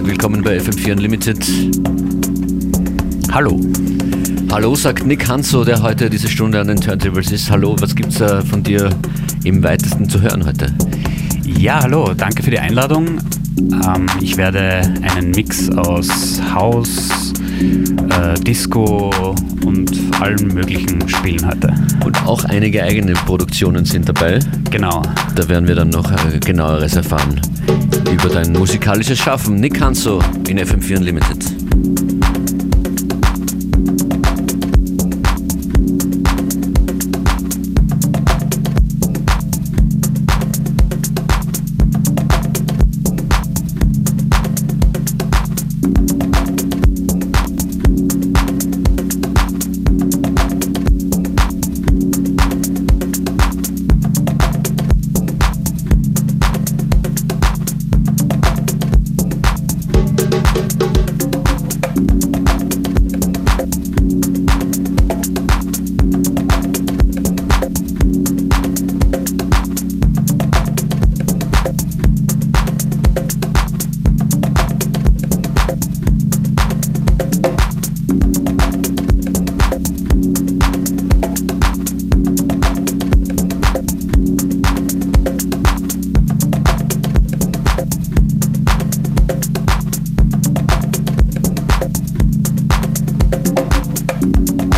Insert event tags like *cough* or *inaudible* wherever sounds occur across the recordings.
sage willkommen bei FM4 Unlimited. Hallo. Hallo, sagt Nick Hanso, der heute diese Stunde an den Turntables ist. Hallo, was gibt's äh, von dir im weitesten zu hören heute? Ja, hallo, danke für die Einladung. Ähm, ich werde einen Mix aus House, äh, Disco und allem Möglichen spielen heute. Und auch einige eigene Produktionen sind dabei. Genau. Da werden wir dann noch äh, genaueres erfahren über dein musikalisches Schaffen. Nick Hanso in FM4 Unlimited. Thank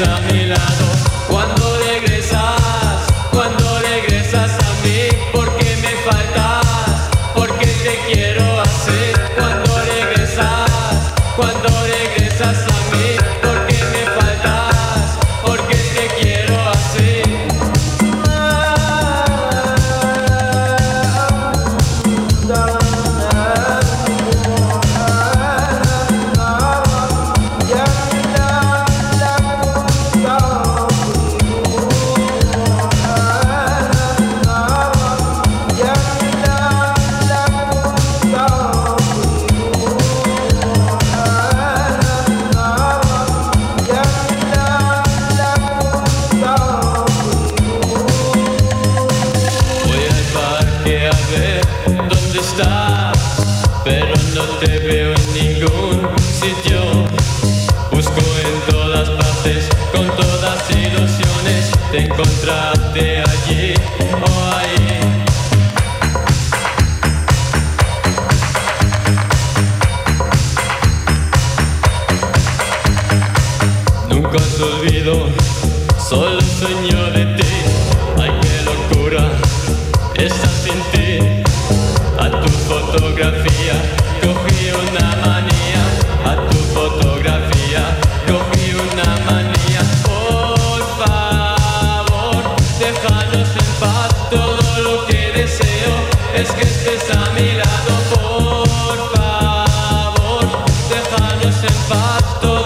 Santa Sato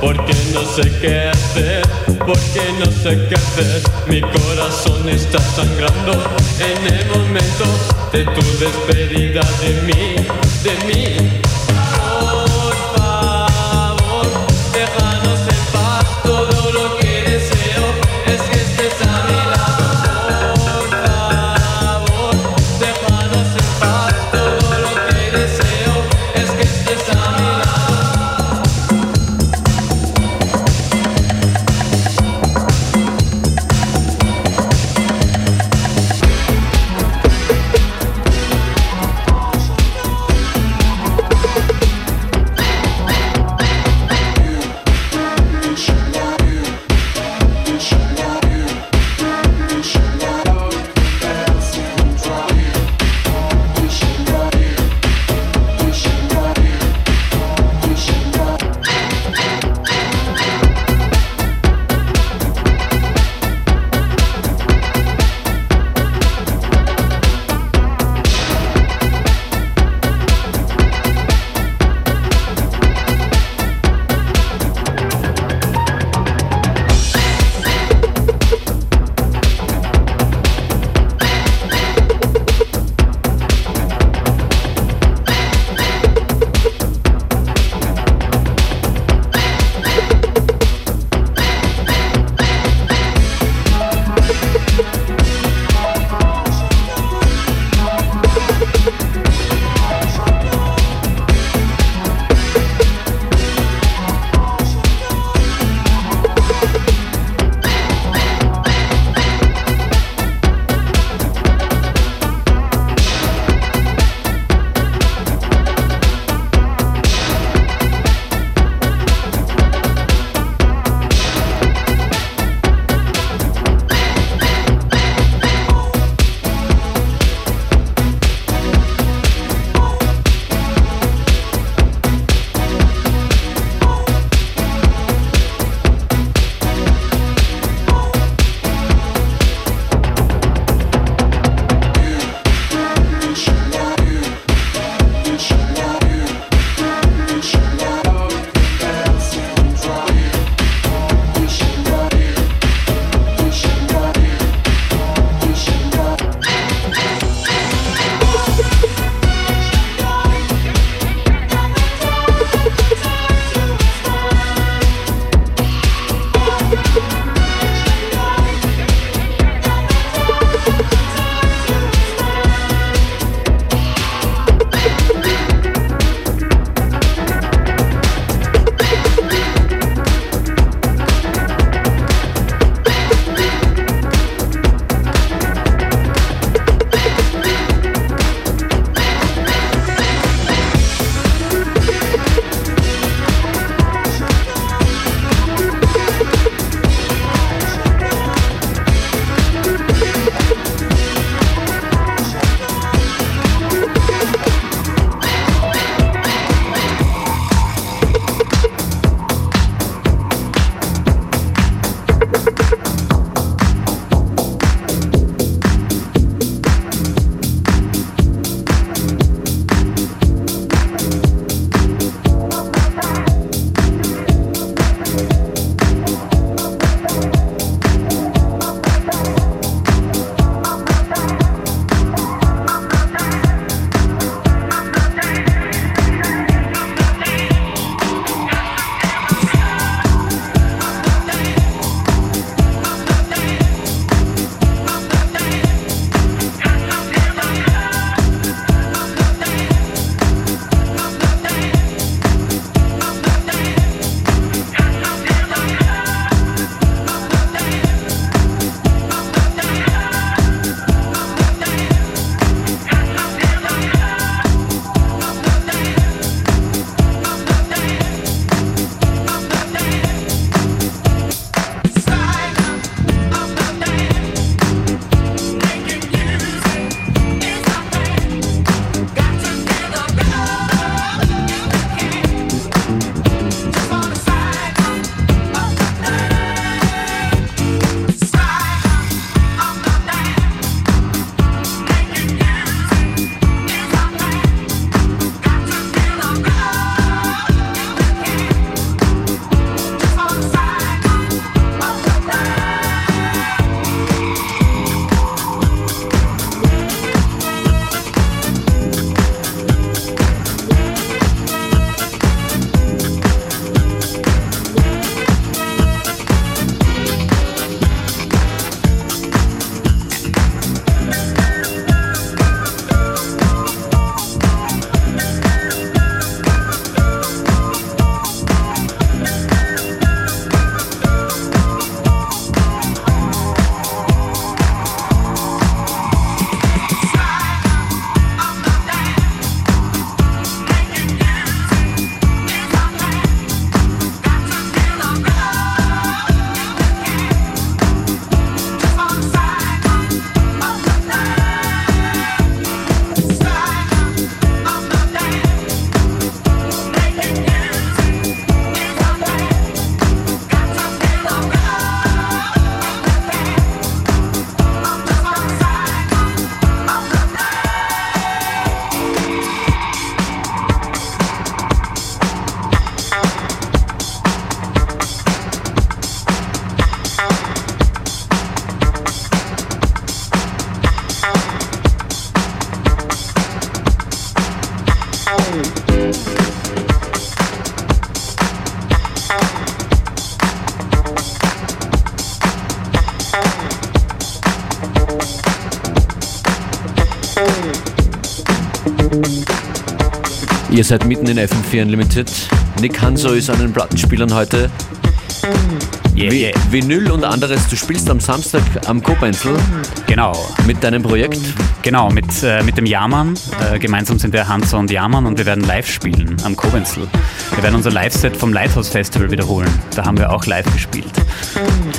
porque no sé qué hacer, porque no sé qué hacer. Mi corazón está sangrando en el momento de tu despedida de mí, de mí. Ihr seid mitten in FM4 Unlimited. Nick Hanso ist an den Plattenspielern heute. Yeah, yeah. Vinyl und anderes. Du spielst am Samstag am Koblenzel Genau, mit deinem Projekt. genau, mit, äh, mit dem Jahrmann. Äh, gemeinsam sind wir Hansa und Jahrmann und wir werden live spielen am Kobenzel. Wir werden unser Live-Set vom Lighthouse Festival wiederholen. Da haben wir auch live gespielt.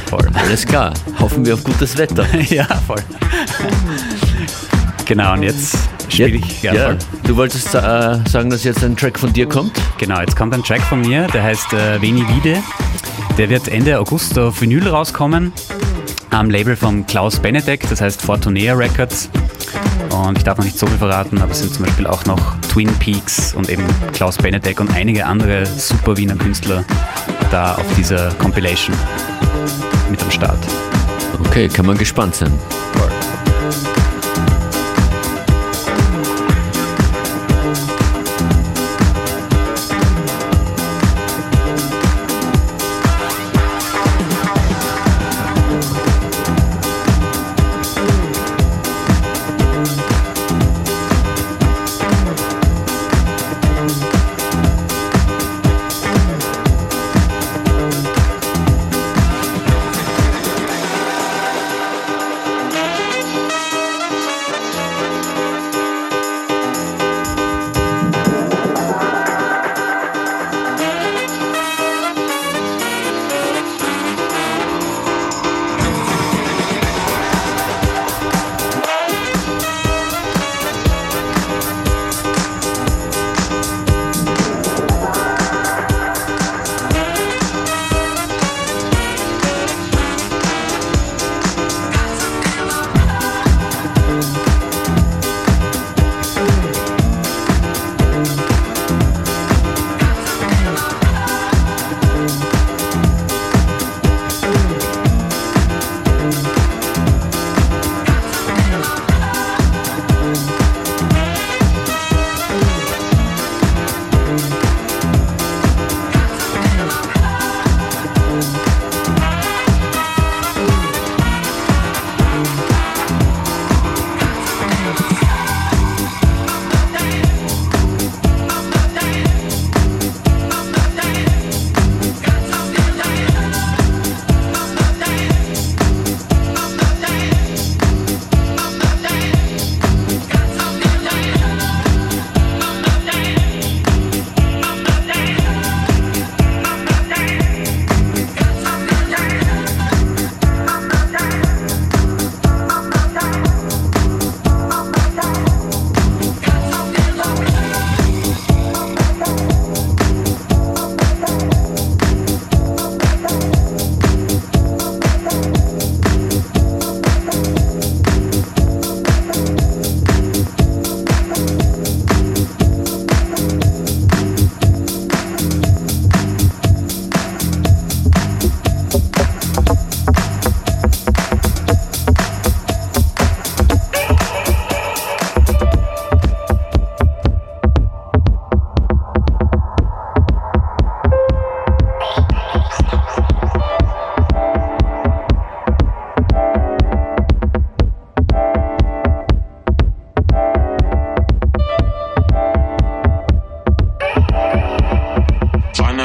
Voll. Alles klar. Hoffen wir auf gutes Wetter. *laughs* ja, voll. genau, und jetzt spiele ich. ja, voll. du wolltest äh, sagen, dass jetzt ein Track von dir kommt? Genau, jetzt kommt ein Track von mir, der heißt äh, Veni Vide. Der wird Ende August auf Vinyl rauskommen, am Label von Klaus Benedek, das heißt Fortunea Records. Und ich darf noch nicht so viel verraten, aber es sind zum Beispiel auch noch Twin Peaks und eben Klaus Benedek und einige andere super Wiener Künstler da auf dieser Compilation mit am Start. Okay, kann man gespannt sein. Veni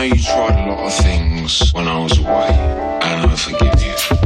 you tried a lot of things when I was away, and I forgive you.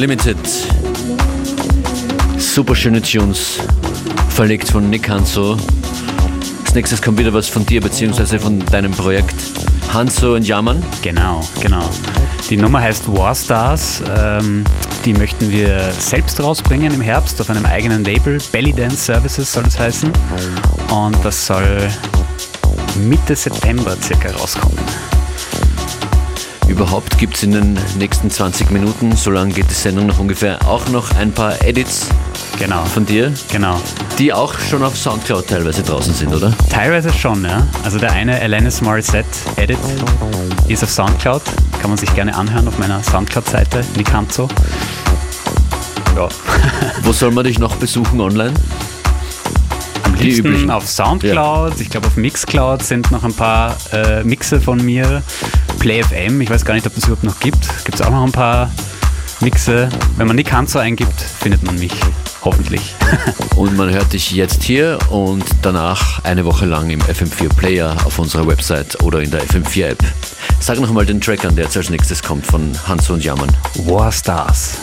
Unlimited. Super schöne Tunes, verlegt von Nick Hanso. Als nächstes kommt wieder was von dir, beziehungsweise von deinem Projekt Hanso und Jammern. Genau, genau. Die Nummer heißt War Stars. Ähm, die möchten wir selbst rausbringen im Herbst auf einem eigenen Label. Belly Dance Services soll es heißen. Und das soll Mitte September circa rauskommen. Überhaupt gibt es in den nächsten 20 Minuten, so lange geht die Sendung noch ungefähr, auch noch ein paar Edits genau. von dir. Genau. Die auch schon auf Soundcloud teilweise draußen sind, oder? Teilweise schon, ja. Also der eine Alanis Morissette Edit ist auf Soundcloud. Kann man sich gerne anhören auf meiner Soundcloud-Seite, Nikanzo. Ja. *laughs* Wo soll man dich noch besuchen online? Am liebsten auf Soundcloud, ja. ich glaube auf Mixcloud sind noch ein paar äh, Mixe von mir. PlayFM, ich weiß gar nicht, ob das überhaupt noch gibt. Gibt es auch noch ein paar Mixe. Wenn man Nick Hanzo eingibt, findet man mich. Hoffentlich. *laughs* und man hört dich jetzt hier und danach eine Woche lang im FM4 Player auf unserer Website oder in der FM4 App. Sag noch mal den Track an, der jetzt als nächstes kommt von Hanzo und Jammern. War Stars.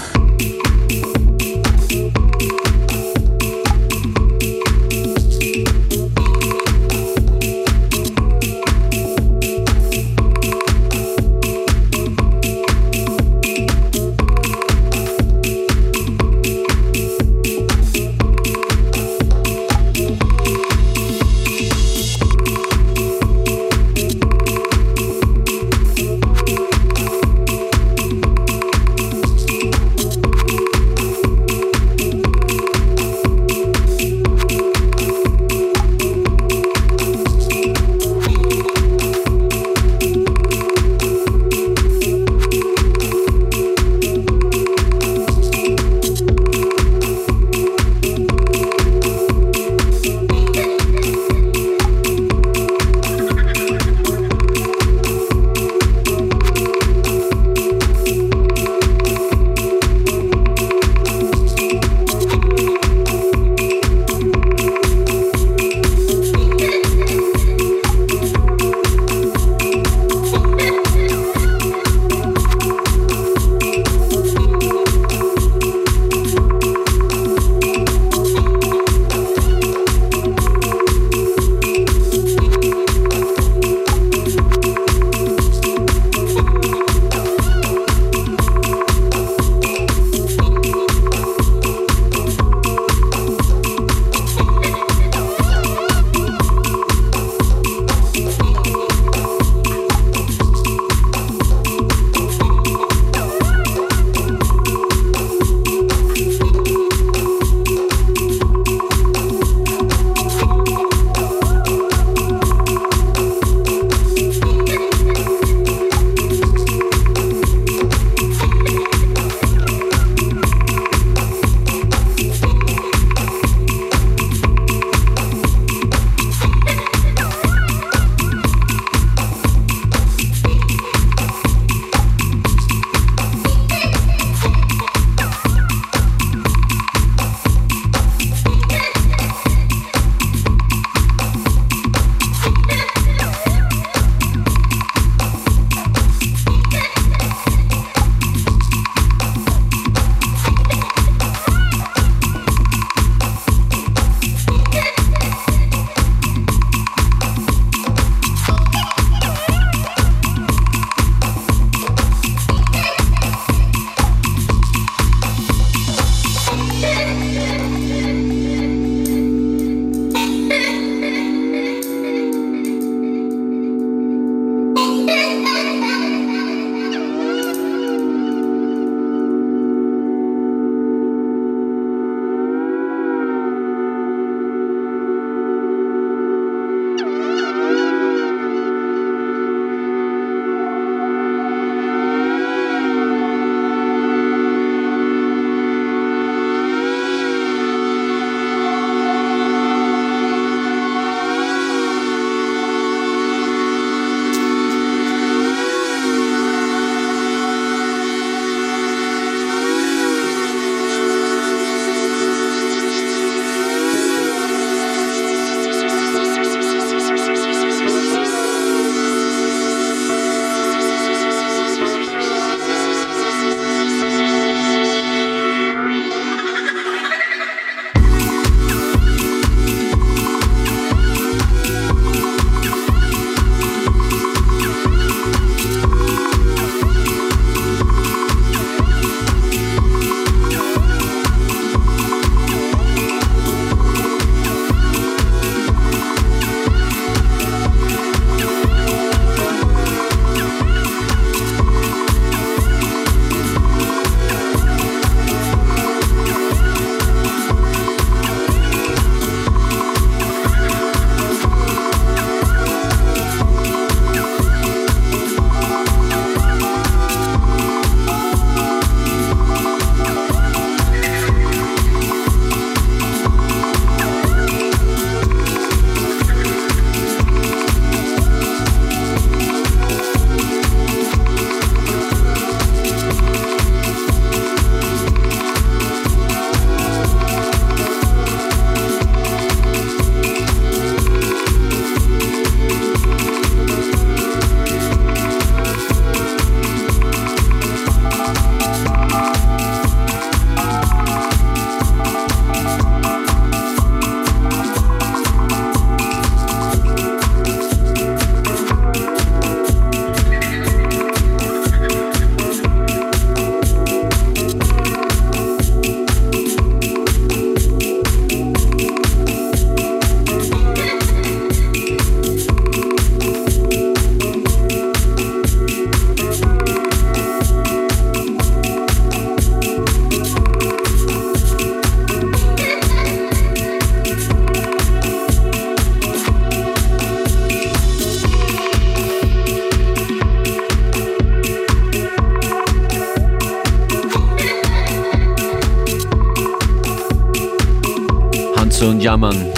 Jammern.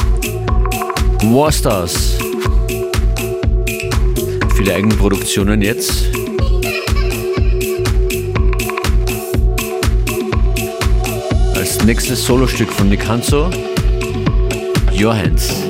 Warstars. Viele Eigenproduktionen jetzt. Als nächstes Solostück von Nikanzo. Your Hands.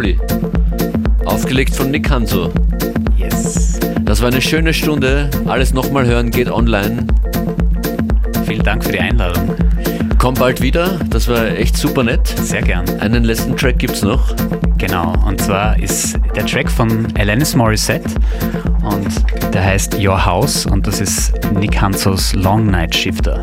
Pauli. Aufgelegt von Nick Hanso. Yes. Das war eine schöne Stunde. Alles nochmal hören geht online. Vielen Dank für die Einladung. Komm bald wieder. Das war echt super nett. Sehr gern. Einen letzten Track gibt's noch. Genau. Und zwar ist der Track von Alanis Morissette und der heißt Your House und das ist Nick Hansos Long Night Shifter.